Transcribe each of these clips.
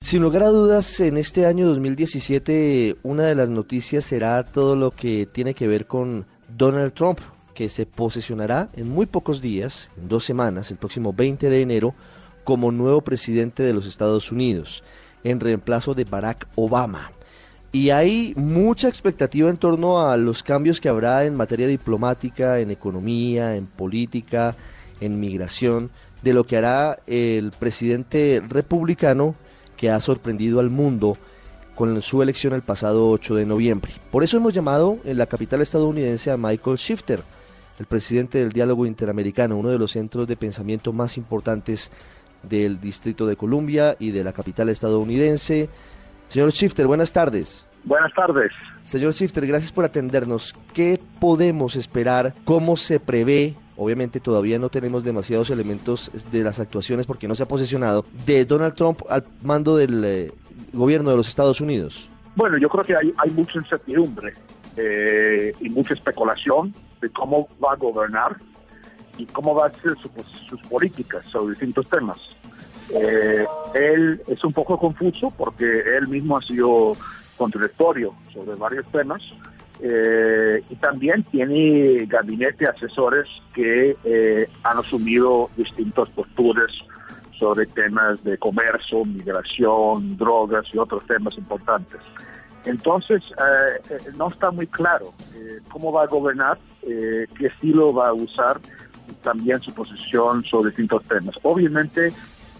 Sin lugar a dudas, en este año 2017 una de las noticias será todo lo que tiene que ver con Donald Trump, que se posesionará en muy pocos días, en dos semanas, el próximo 20 de enero, como nuevo presidente de los Estados Unidos, en reemplazo de Barack Obama. Y hay mucha expectativa en torno a los cambios que habrá en materia diplomática, en economía, en política, en migración, de lo que hará el presidente republicano que ha sorprendido al mundo con su elección el pasado 8 de noviembre. Por eso hemos llamado en la capital estadounidense a Michael Shifter, el presidente del Diálogo Interamericano, uno de los centros de pensamiento más importantes del Distrito de Columbia y de la capital estadounidense. Señor Shifter, buenas tardes. Buenas tardes. Señor Shifter, gracias por atendernos. ¿Qué podemos esperar? ¿Cómo se prevé? Obviamente todavía no tenemos demasiados elementos de las actuaciones porque no se ha posesionado de Donald Trump al mando del eh, gobierno de los Estados Unidos. Bueno, yo creo que hay, hay mucha incertidumbre eh, y mucha especulación de cómo va a gobernar y cómo va a ser sus políticas sobre distintos temas. Eh, él es un poco confuso porque él mismo ha sido contradictorio sobre varios temas eh, y también tiene gabinete asesores que eh, han asumido distintas posturas sobre temas de comercio, migración, drogas y otros temas importantes. Entonces, no está muy claro cómo va a gobernar, qué estilo va a usar también su posición sobre distintos temas. Obviamente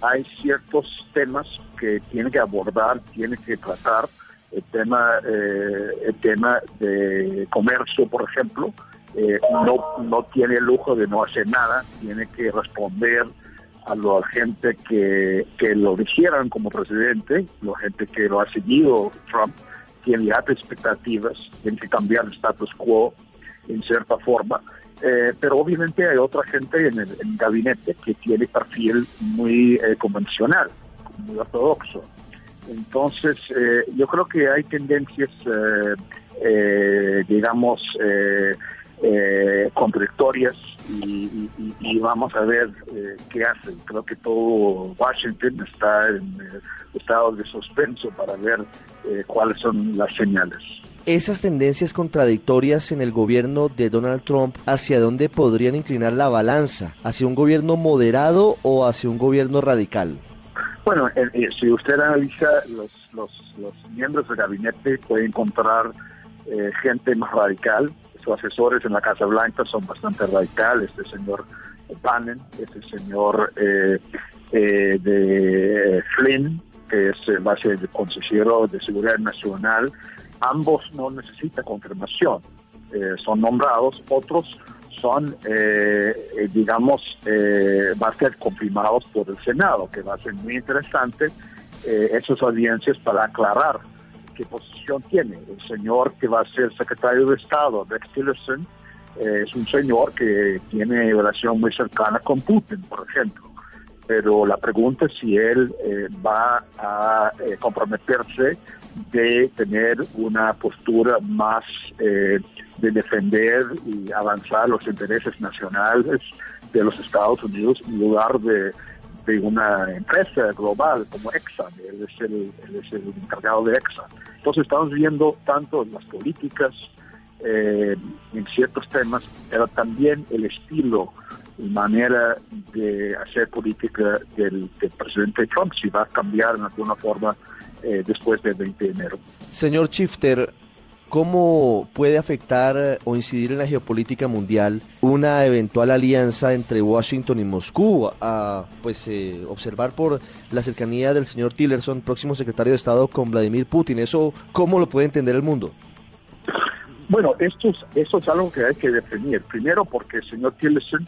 hay ciertos temas que tiene que abordar, tiene que tratar, el tema, eh, el tema de comercio, por ejemplo, eh, no, no tiene el lujo de no hacer nada, tiene que responder a la gente que, que lo eligieran como presidente, la gente que lo ha seguido Trump, tiene altas expectativas, tiene que cambiar el status quo en cierta forma. Eh, pero obviamente hay otra gente en el, gabinete que tiene perfil muy eh, convencional, muy ortodoxo. Entonces, eh, yo creo que hay tendencias, digamos, contradictorias y, vamos a ver qué hacen. Creo que todo Washington está en estado de suspenso para ver cuáles son las señales esas tendencias contradictorias en el gobierno de Donald Trump, ¿hacia dónde podrían inclinar la balanza? ¿Hacia un gobierno moderado o hacia un gobierno radical? Bueno, eh, eh, si usted analiza los, los, miembros del gabinete, puede encontrar eh, gente más radical. Sus asesores en la Casa Blanca son bastante radicales. Este señor Bannon, este señor de Flynn, que es base de consejero de seguridad nacional, ambos no necesitan confirmación, eh, son nombrados, otros son, eh, eh, digamos, va a ser confirmados por el Senado, que va a ser muy interesante esas audiencias para aclarar qué posición tiene. El señor que va a ser secretario de Estado, Rex Tillerson, es un señor que tiene relación muy cercana con Putin, por ejemplo. Pero la pregunta es si él va a comprometerse de tener una postura más eh, de defender y avanzar los intereses nacionales de los Estados Unidos en lugar de, una empresa global como Exxon. Él es, el, es el encargado de Exxon. Entonces estamos viendo tanto las políticas eh, en ciertos temas, pero también el estilo y manera de hacer política del, del presidente Trump, si va a cambiar en alguna forma eh, después del 20 de enero. Señor Chifter, ¿cómo puede afectar o incidir en la geopolítica mundial una eventual alianza entre Washington y Moscú? A pues eh, observar por la cercanía del señor Tillerson, próximo secretario de Estado, con Vladimir Putin. ¿Eso cómo lo puede entender el mundo? Bueno, esto es, esto es algo que hay que definir. Primero porque el señor Tillerson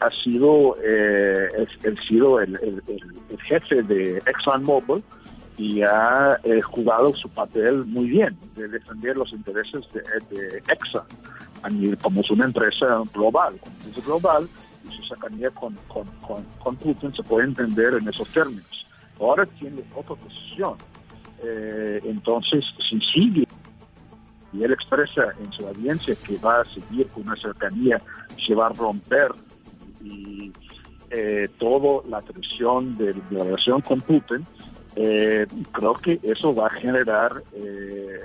ha sido, eh, el, sido el, el, jefe de ExxonMobil y ha eh, jugado su papel muy bien de defender los intereses de, de EXA como es una empresa global, como global y su cercanía con, con, con, Putin se puede entender en esos términos. Ahora tiene otra posición. Eh, entonces, si sigue y él expresa en su audiencia que va a seguir con una cercanía, se va a romper y eh, toda la tradición de, la relación con Putin, eh, creo que eso va a generar eh,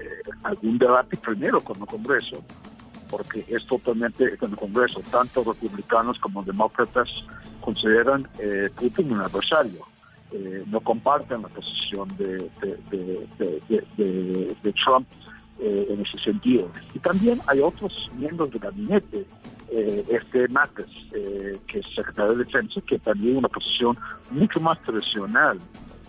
algún debate primero con el Congreso, porque es totalmente en el Congreso, tanto republicanos como demócratas consideran eh, Putin un adversario. Eh, no comparten la posición de, de, Trump en ese sentido. Y también hay otros miembros del gabinete este Mattes, que es secretario de Defensa, que también una posición mucho más tradicional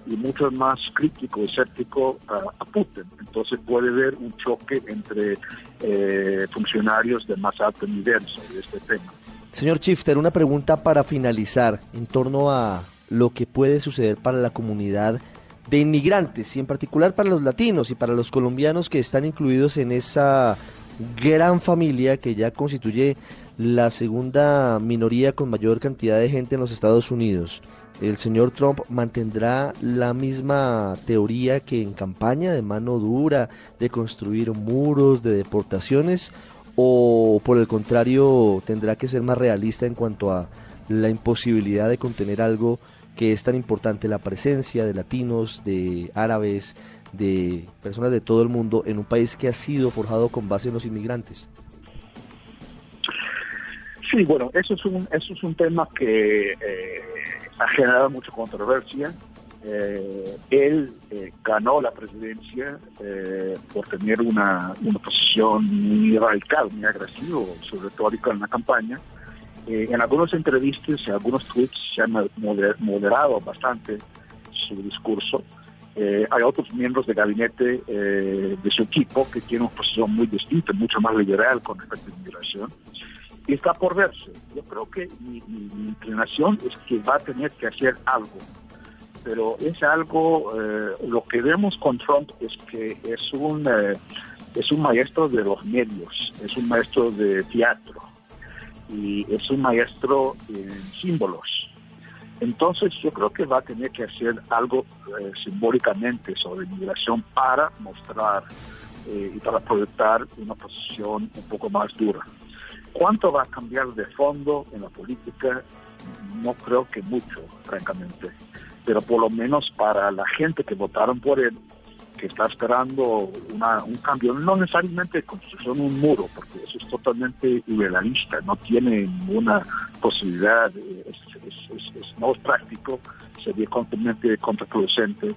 y mucho más crítico escéptico a, Putin. Entonces puede haber un choque entre eh, funcionarios de más alto nivel sobre este tema. Señor Chifter, una pregunta para finalizar en torno a lo que puede suceder para la comunidad de inmigrantes y en particular para los latinos y para los colombianos que están incluidos en esa gran familia que ya constituye la segunda minoría con mayor cantidad de gente en los Estados Unidos. ¿El señor Trump mantendrá la misma teoría que en campaña de mano dura, de construir muros, de deportaciones? ¿O por el contrario tendrá que ser más realista en cuanto a la imposibilidad de contener algo que es tan importante, la presencia de latinos, de árabes, de personas de todo el mundo en un país que ha sido forjado con base en los inmigrantes? Sí, bueno, eso es un, eso es un tema que eh, ha generado mucha controversia. Eh, él eh, ganó la presidencia por tener una, una, posición muy radical, muy agresiva, su retórica en la campaña. en algunas entrevistas, en algunos tweets se ha moderado bastante su discurso. hay otros miembros del gabinete de su equipo que tienen una posición muy distinta, mucho más liberal con respecto a la inmigración está por verse. Yo creo que mi, inclinación es que va a tener que hacer algo, pero es algo, eh, lo que vemos con Trump es que es un, eh, es un maestro de los medios, es un maestro de teatro y es un maestro en símbolos. Entonces yo creo que va a tener que hacer algo eh, simbólicamente sobre inmigración para mostrar y para proyectar una posición un poco más dura. ¿Cuánto va a cambiar de fondo en la política? No creo que mucho, francamente. Pero por lo menos para la gente que votaron por él, que está esperando un cambio, no necesariamente construcción de un muro, porque eso es totalmente irrealista, no tiene ninguna posibilidad, es, no es práctico, sería completamente contraproducente.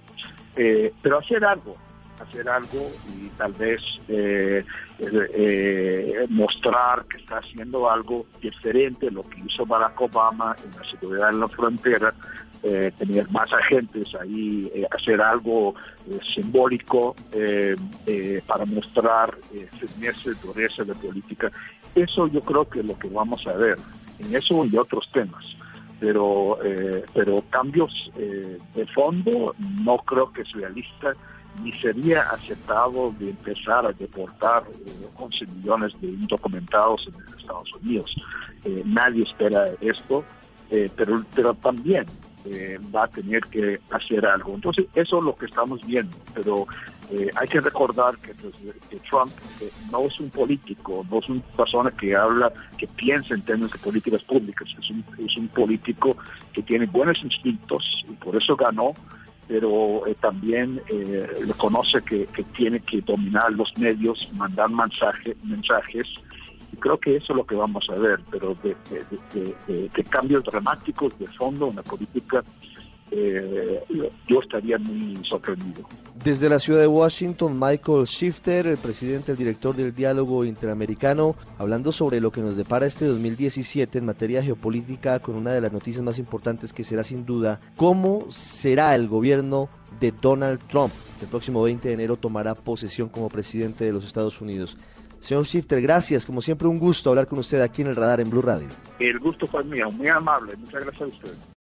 Eh, pero hacer algo, hacer algo y tal vez eh, eh, mostrar que está haciendo algo diferente lo que hizo Barack Obama en la seguridad en la frontera, eh, tener más agentes ahí, hacer algo simbólico para mostrar firmeza y dureza de política. Eso yo creo que es lo que vamos a ver en eso y otros temas pero pero cambios de fondo no creo que es realista ni sería aceptado de empezar a deportar 11 eh, millones de indocumentados en Estados Unidos. Eh, nadie espera esto, eh, pero, pero también va a tener que hacer algo. Entonces, eso es lo que estamos viendo, pero hay que recordar que, pues, Trump no es un político, no es una persona que habla, que piensa en términos de políticas públicas, es un, es un político que tiene buenos instintos y por eso ganó pero eh, también eh, reconoce que, tiene que dominar los medios, mandar mensaje, mensajes, y creo que eso es lo que vamos a ver, pero de, de cambios dramáticos de fondo en la política eh, yo estaría muy sorprendido. Desde la ciudad de Washington, Michael Shifter, el presidente, el director del diálogo interamericano, hablando sobre lo que nos depara este 2017 en materia geopolítica, con una de las noticias más importantes que será sin duda cómo será el gobierno de Donald Trump, que el próximo 20 de enero tomará posesión como presidente de los Estados Unidos. Señor Shifter, gracias. Como siempre, un gusto hablar con usted aquí en el radar en Blue Radio. El gusto fue mío, muy amable. Muchas gracias a usted.